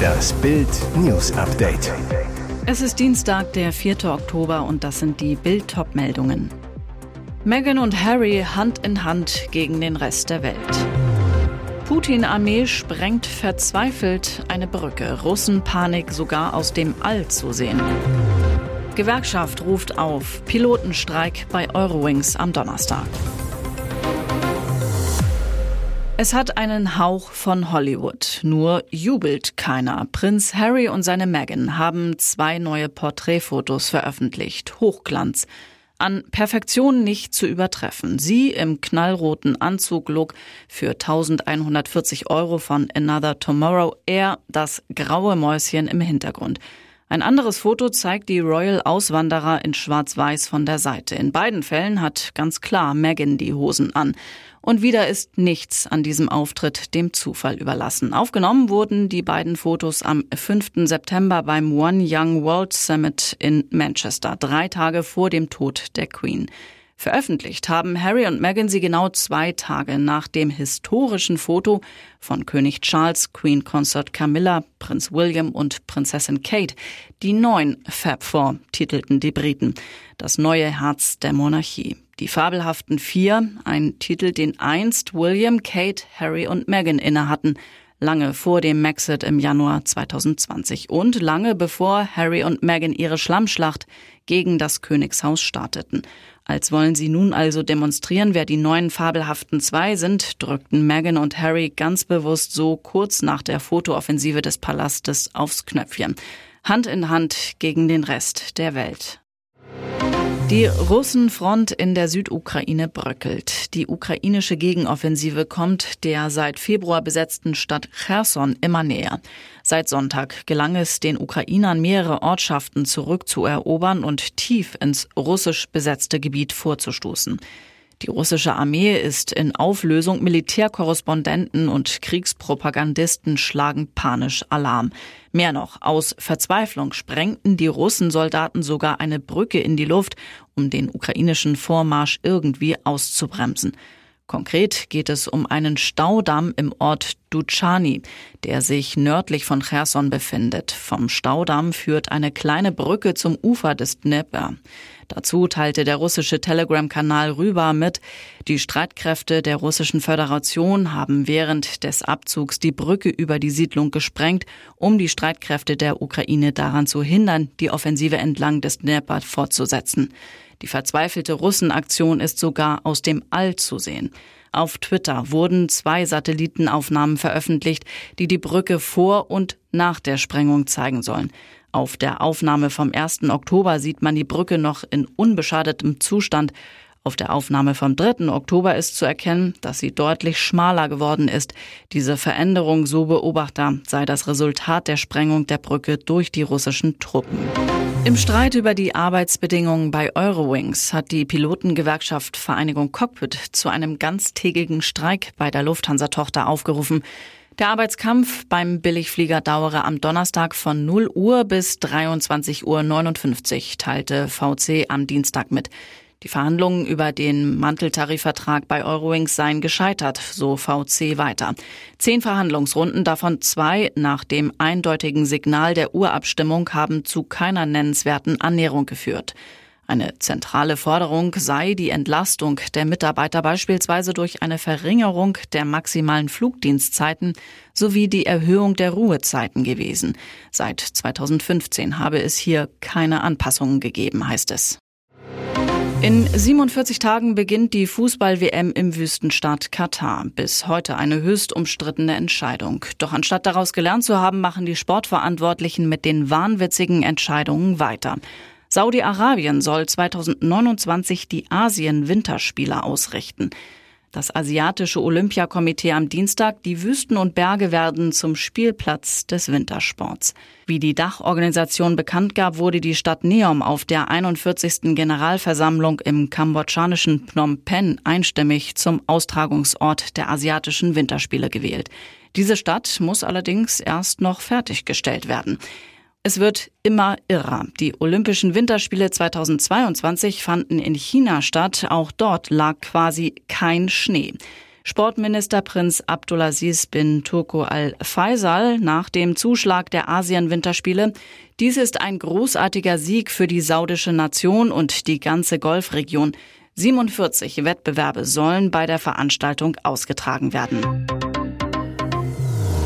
Das Bild News Update. Es ist Dienstag, der 4. Oktober und das sind die Bild meldungen Meghan und Harry Hand in Hand gegen den Rest der Welt. Putin-Armee sprengt verzweifelt eine Brücke. Russenpanik sogar aus dem All zu sehen. Gewerkschaft ruft auf. Pilotenstreik bei Eurowings am Donnerstag. Es hat einen Hauch von Hollywood, nur jubelt keiner. Prinz Harry und seine Meghan haben zwei neue Porträtfotos veröffentlicht. Hochglanz. An Perfektion nicht zu übertreffen. Sie im knallroten Anzug-Look für 1140 Euro von Another Tomorrow, er das graue Mäuschen im Hintergrund. Ein anderes Foto zeigt die Royal Auswanderer in Schwarz-Weiß von der Seite. In beiden Fällen hat ganz klar Meghan die Hosen an. Und wieder ist nichts an diesem Auftritt dem Zufall überlassen. Aufgenommen wurden die beiden Fotos am 5. September beim One Young World Summit in Manchester, drei Tage vor dem Tod der Queen. Veröffentlicht haben Harry und Meghan sie genau zwei Tage nach dem historischen Foto von König Charles, Queen Consort Camilla, Prinz William und Prinzessin Kate. Die neun Fab Four titelten die Briten. Das neue Herz der Monarchie. Die fabelhaften Vier, ein Titel, den einst William, Kate, Harry und Meghan innehatten lange vor dem Maxit im Januar 2020 und lange bevor Harry und Meghan ihre Schlammschlacht gegen das Königshaus starteten. Als wollen sie nun also demonstrieren, wer die neuen fabelhaften zwei sind, drückten Meghan und Harry ganz bewusst so kurz nach der Fotooffensive des Palastes aufs Knöpfchen. Hand in Hand gegen den Rest der Welt. Die Russenfront in der Südukraine bröckelt. Die ukrainische Gegenoffensive kommt der seit Februar besetzten Stadt Cherson immer näher. Seit Sonntag gelang es den Ukrainern mehrere Ortschaften zurückzuerobern und tief ins russisch besetzte Gebiet vorzustoßen. Die russische Armee ist in Auflösung. Militärkorrespondenten und Kriegspropagandisten schlagen panisch Alarm. Mehr noch, aus Verzweiflung sprengten die Russensoldaten sogar eine Brücke in die Luft, um den ukrainischen Vormarsch irgendwie auszubremsen. Konkret geht es um einen Staudamm im Ort Duchani, der sich nördlich von Cherson befindet. Vom Staudamm führt eine kleine Brücke zum Ufer des Dnepr. Dazu teilte der russische Telegram-Kanal Rüber mit, die Streitkräfte der russischen Föderation haben während des Abzugs die Brücke über die Siedlung gesprengt, um die Streitkräfte der Ukraine daran zu hindern, die Offensive entlang des Dnepr fortzusetzen. Die verzweifelte Russenaktion ist sogar aus dem All zu sehen. Auf Twitter wurden zwei Satellitenaufnahmen veröffentlicht, die die Brücke vor und nach der Sprengung zeigen sollen. Auf der Aufnahme vom 1. Oktober sieht man die Brücke noch in unbeschadetem Zustand. Auf der Aufnahme vom 3. Oktober ist zu erkennen, dass sie deutlich schmaler geworden ist. Diese Veränderung, so Beobachter, sei das Resultat der Sprengung der Brücke durch die russischen Truppen. Im Streit über die Arbeitsbedingungen bei Eurowings hat die Pilotengewerkschaft Vereinigung Cockpit zu einem ganztägigen Streik bei der Lufthansa-Tochter aufgerufen. Der Arbeitskampf beim Billigflieger dauere am Donnerstag von 0 Uhr bis 23.59 Uhr, teilte VC am Dienstag mit. Die Verhandlungen über den Manteltarifvertrag bei Eurowings seien gescheitert, so VC weiter. Zehn Verhandlungsrunden, davon zwei nach dem eindeutigen Signal der Urabstimmung, haben zu keiner nennenswerten Annäherung geführt. Eine zentrale Forderung sei die Entlastung der Mitarbeiter beispielsweise durch eine Verringerung der maximalen Flugdienstzeiten sowie die Erhöhung der Ruhezeiten gewesen. Seit 2015 habe es hier keine Anpassungen gegeben, heißt es. In 47 Tagen beginnt die Fußball-WM im Wüstenstaat Katar. Bis heute eine höchst umstrittene Entscheidung. Doch anstatt daraus gelernt zu haben, machen die Sportverantwortlichen mit den wahnwitzigen Entscheidungen weiter. Saudi-Arabien soll 2029 die Asien-Winterspiele ausrichten. Das asiatische Olympiakomitee am Dienstag, die Wüsten und Berge werden zum Spielplatz des Wintersports. Wie die Dachorganisation bekannt gab, wurde die Stadt Neom auf der 41. Generalversammlung im kambodschanischen Phnom Penh einstimmig zum Austragungsort der asiatischen Winterspiele gewählt. Diese Stadt muss allerdings erst noch fertiggestellt werden. Es wird immer irrer. Die Olympischen Winterspiele 2022 fanden in China statt. Auch dort lag quasi kein Schnee. Sportminister Prinz Abdulaziz bin Turko al-Faisal nach dem Zuschlag der Asien-Winterspiele. Dies ist ein großartiger Sieg für die saudische Nation und die ganze Golfregion. 47 Wettbewerbe sollen bei der Veranstaltung ausgetragen werden.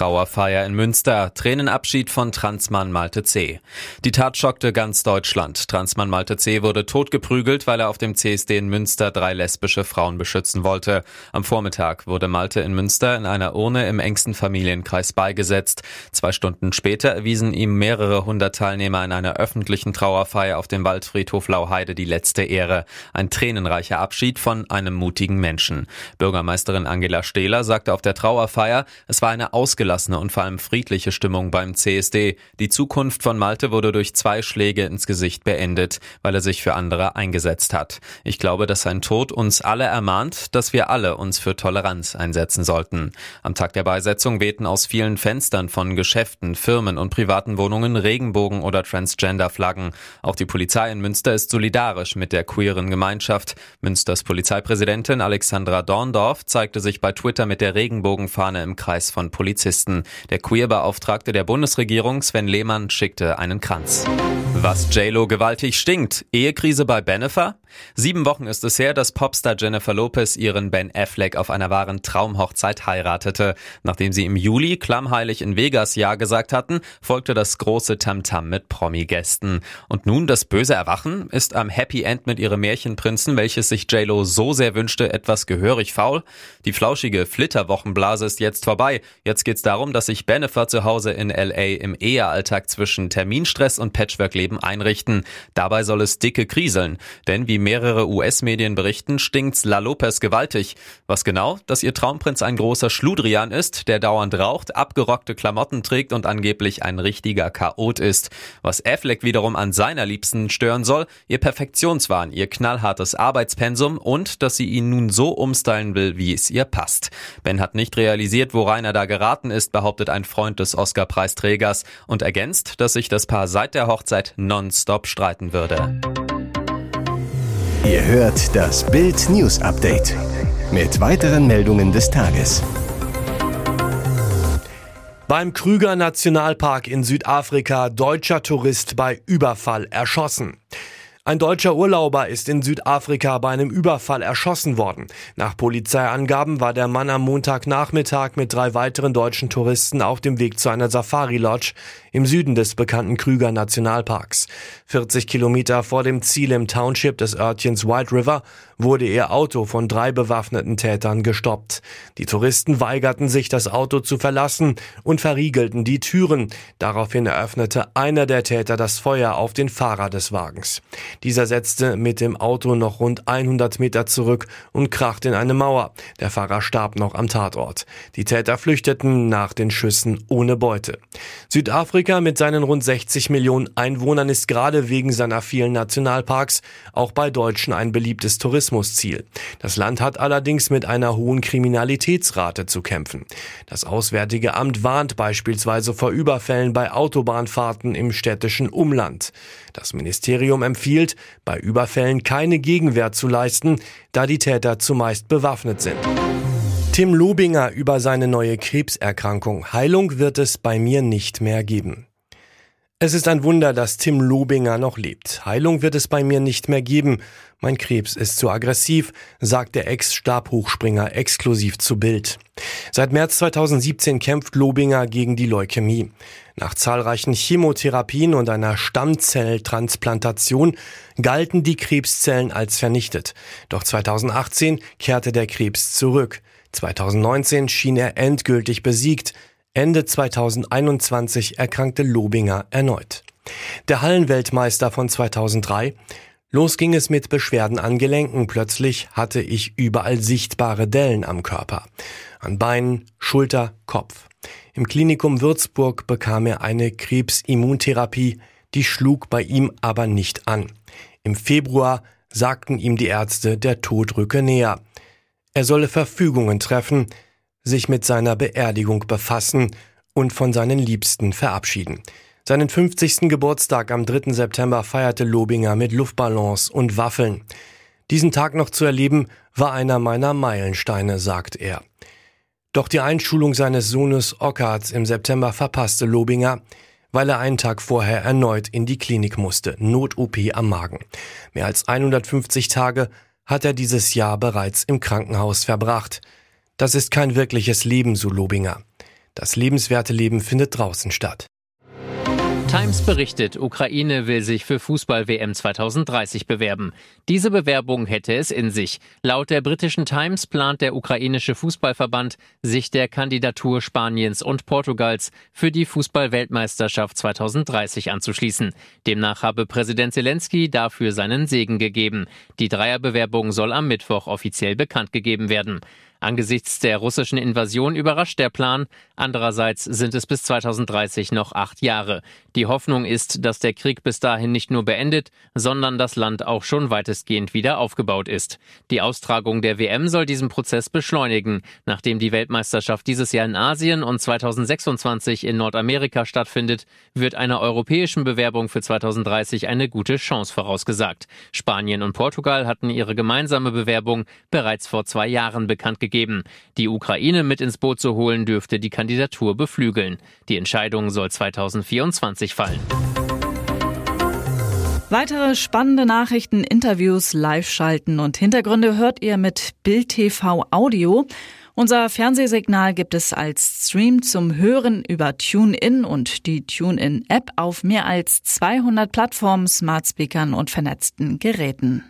Trauerfeier in Münster. Tränenabschied von Transmann Malte C. Die Tat schockte ganz Deutschland. Transmann Malte C. wurde totgeprügelt, weil er auf dem CSD in Münster drei lesbische Frauen beschützen wollte. Am Vormittag wurde Malte in Münster in einer Urne im engsten Familienkreis beigesetzt. Zwei Stunden später erwiesen ihm mehrere hundert Teilnehmer in einer öffentlichen Trauerfeier auf dem Waldfriedhof Lauheide die letzte Ehre. Ein tränenreicher Abschied von einem mutigen Menschen. Bürgermeisterin Angela Stehler sagte auf der Trauerfeier, es war eine ausgelassene ausgelassene und vor allem friedliche Stimmung beim CSD. Die Zukunft von Malte wurde durch zwei Schläge ins Gesicht beendet, weil er sich für andere eingesetzt hat. Ich glaube, dass sein Tod uns alle ermahnt, dass wir alle uns für Toleranz einsetzen sollten. Am Tag der Beisetzung wehten aus vielen Fenstern von Geschäften, Firmen und privaten Wohnungen Regenbogen oder Transgender-Flaggen. Auch die Polizei in Münster ist solidarisch mit der queeren Gemeinschaft. Münsters Polizeipräsidentin Alexandra Dorndorf zeigte sich bei Twitter mit der Regenbogenfahne im Kreis von Polizisten. Journalisten. Der Queerbeauftragte der Bundesregierung Sven Lehmann schickte einen Kranz. Was JLo gewaltig stinkt. Ehekrise bei Benefer? Sieben Wochen ist es her, dass Popstar Jennifer Lopez ihren Ben Affleck auf einer wahren Traumhochzeit heiratete. Nachdem sie im Juli klammheilig in Vegas Ja gesagt hatten, folgte das große Tamtam mit Promi-Gästen. Und nun das böse Erwachen? Ist am Happy End mit ihrem Märchenprinzen, welches sich JLo so sehr wünschte, etwas gehörig faul? Die flauschige Flitterwochenblase ist jetzt vorbei. Jetzt geht's darum, dass sich Bennifer zu Hause in LA im Ehealltag zwischen Terminstress und Patchwork-Leben einrichten. Dabei soll es dicke kriseln. Denn wie mehrere US-Medien berichten, stinkt's La Lopez gewaltig. Was genau? Dass ihr Traumprinz ein großer Schludrian ist, der dauernd raucht, abgerockte Klamotten trägt und angeblich ein richtiger Chaot ist. Was Affleck wiederum an seiner Liebsten stören soll, ihr Perfektionswahn, ihr knallhartes Arbeitspensum und dass sie ihn nun so umstylen will, wie es ihr passt. Ben hat nicht realisiert, worein er da geraten ist, behauptet ein Freund des Oscar-Preisträgers und ergänzt, dass sich das Paar seit der Hochzeit nonstop streiten würde. Ihr hört das Bild News Update mit weiteren Meldungen des Tages. Beim Krüger Nationalpark in Südafrika deutscher Tourist bei Überfall erschossen. Ein deutscher Urlauber ist in Südafrika bei einem Überfall erschossen worden. Nach Polizeiangaben war der Mann am Montagnachmittag mit drei weiteren deutschen Touristen auf dem Weg zu einer Safari-Lodge im Süden des bekannten Krüger Nationalparks. 40 Kilometer vor dem Ziel im Township des Örtchens White River wurde ihr Auto von drei bewaffneten Tätern gestoppt. Die Touristen weigerten sich, das Auto zu verlassen und verriegelten die Türen. Daraufhin eröffnete einer der Täter das Feuer auf den Fahrer des Wagens. Dieser setzte mit dem Auto noch rund 100 Meter zurück und krachte in eine Mauer. Der Fahrer starb noch am Tatort. Die Täter flüchteten nach den Schüssen ohne Beute. Südafrika mit seinen rund 60 Millionen Einwohnern ist gerade wegen seiner vielen Nationalparks auch bei Deutschen ein beliebtes Tourismusziel. Das Land hat allerdings mit einer hohen Kriminalitätsrate zu kämpfen. Das Auswärtige Amt warnt beispielsweise vor Überfällen bei Autobahnfahrten im städtischen Umland. Das Ministerium empfiehlt, bei Überfällen keine Gegenwehr zu leisten, da die Täter zumeist bewaffnet sind. Tim Lobinger über seine neue Krebserkrankung. Heilung wird es bei mir nicht mehr geben. Es ist ein Wunder, dass Tim Lobinger noch lebt. Heilung wird es bei mir nicht mehr geben. Mein Krebs ist zu aggressiv, sagt der Ex-Stabhochspringer exklusiv zu Bild. Seit März 2017 kämpft Lobinger gegen die Leukämie. Nach zahlreichen Chemotherapien und einer Stammzelltransplantation galten die Krebszellen als vernichtet. Doch 2018 kehrte der Krebs zurück. 2019 schien er endgültig besiegt. Ende 2021 erkrankte Lobinger erneut. Der Hallenweltmeister von 2003 Los ging es mit Beschwerden an Gelenken. Plötzlich hatte ich überall sichtbare Dellen am Körper. An Beinen, Schulter, Kopf. Im Klinikum Würzburg bekam er eine Krebsimmuntherapie, die schlug bei ihm aber nicht an. Im Februar sagten ihm die Ärzte, der Tod rücke näher. Er solle Verfügungen treffen, sich mit seiner Beerdigung befassen und von seinen Liebsten verabschieden. Seinen 50. Geburtstag am 3. September feierte Lobinger mit Luftballons und Waffeln. Diesen Tag noch zu erleben, war einer meiner Meilensteine, sagt er. Doch die Einschulung seines Sohnes Ockart im September verpasste Lobinger, weil er einen Tag vorher erneut in die Klinik musste, Not-OP am Magen. Mehr als 150 Tage hat er dieses Jahr bereits im Krankenhaus verbracht. Das ist kein wirkliches Leben, so Lobinger. Das lebenswerte Leben findet draußen statt. Times berichtet, Ukraine will sich für Fußball-WM 2030 bewerben. Diese Bewerbung hätte es in sich. Laut der britischen Times plant der ukrainische Fußballverband, sich der Kandidatur Spaniens und Portugals für die Fußball-Weltmeisterschaft 2030 anzuschließen. Demnach habe Präsident Zelensky dafür seinen Segen gegeben. Die Dreierbewerbung soll am Mittwoch offiziell bekannt gegeben werden. Angesichts der russischen Invasion überrascht der Plan. Andererseits sind es bis 2030 noch acht Jahre. Die Hoffnung ist, dass der Krieg bis dahin nicht nur beendet, sondern das Land auch schon weitestgehend wieder aufgebaut ist. Die Austragung der WM soll diesen Prozess beschleunigen. Nachdem die Weltmeisterschaft dieses Jahr in Asien und 2026 in Nordamerika stattfindet, wird einer europäischen Bewerbung für 2030 eine gute Chance vorausgesagt. Spanien und Portugal hatten ihre gemeinsame Bewerbung bereits vor zwei Jahren bekannt gegeben gegeben. Die Ukraine mit ins Boot zu holen, dürfte die Kandidatur beflügeln. Die Entscheidung soll 2024 fallen. Weitere spannende Nachrichten, Interviews, Live-Schalten und Hintergründe hört ihr mit Bild TV Audio. Unser Fernsehsignal gibt es als Stream zum Hören über TuneIn und die TuneIn-App auf mehr als 200 Plattformen, Smartspeakern und vernetzten Geräten.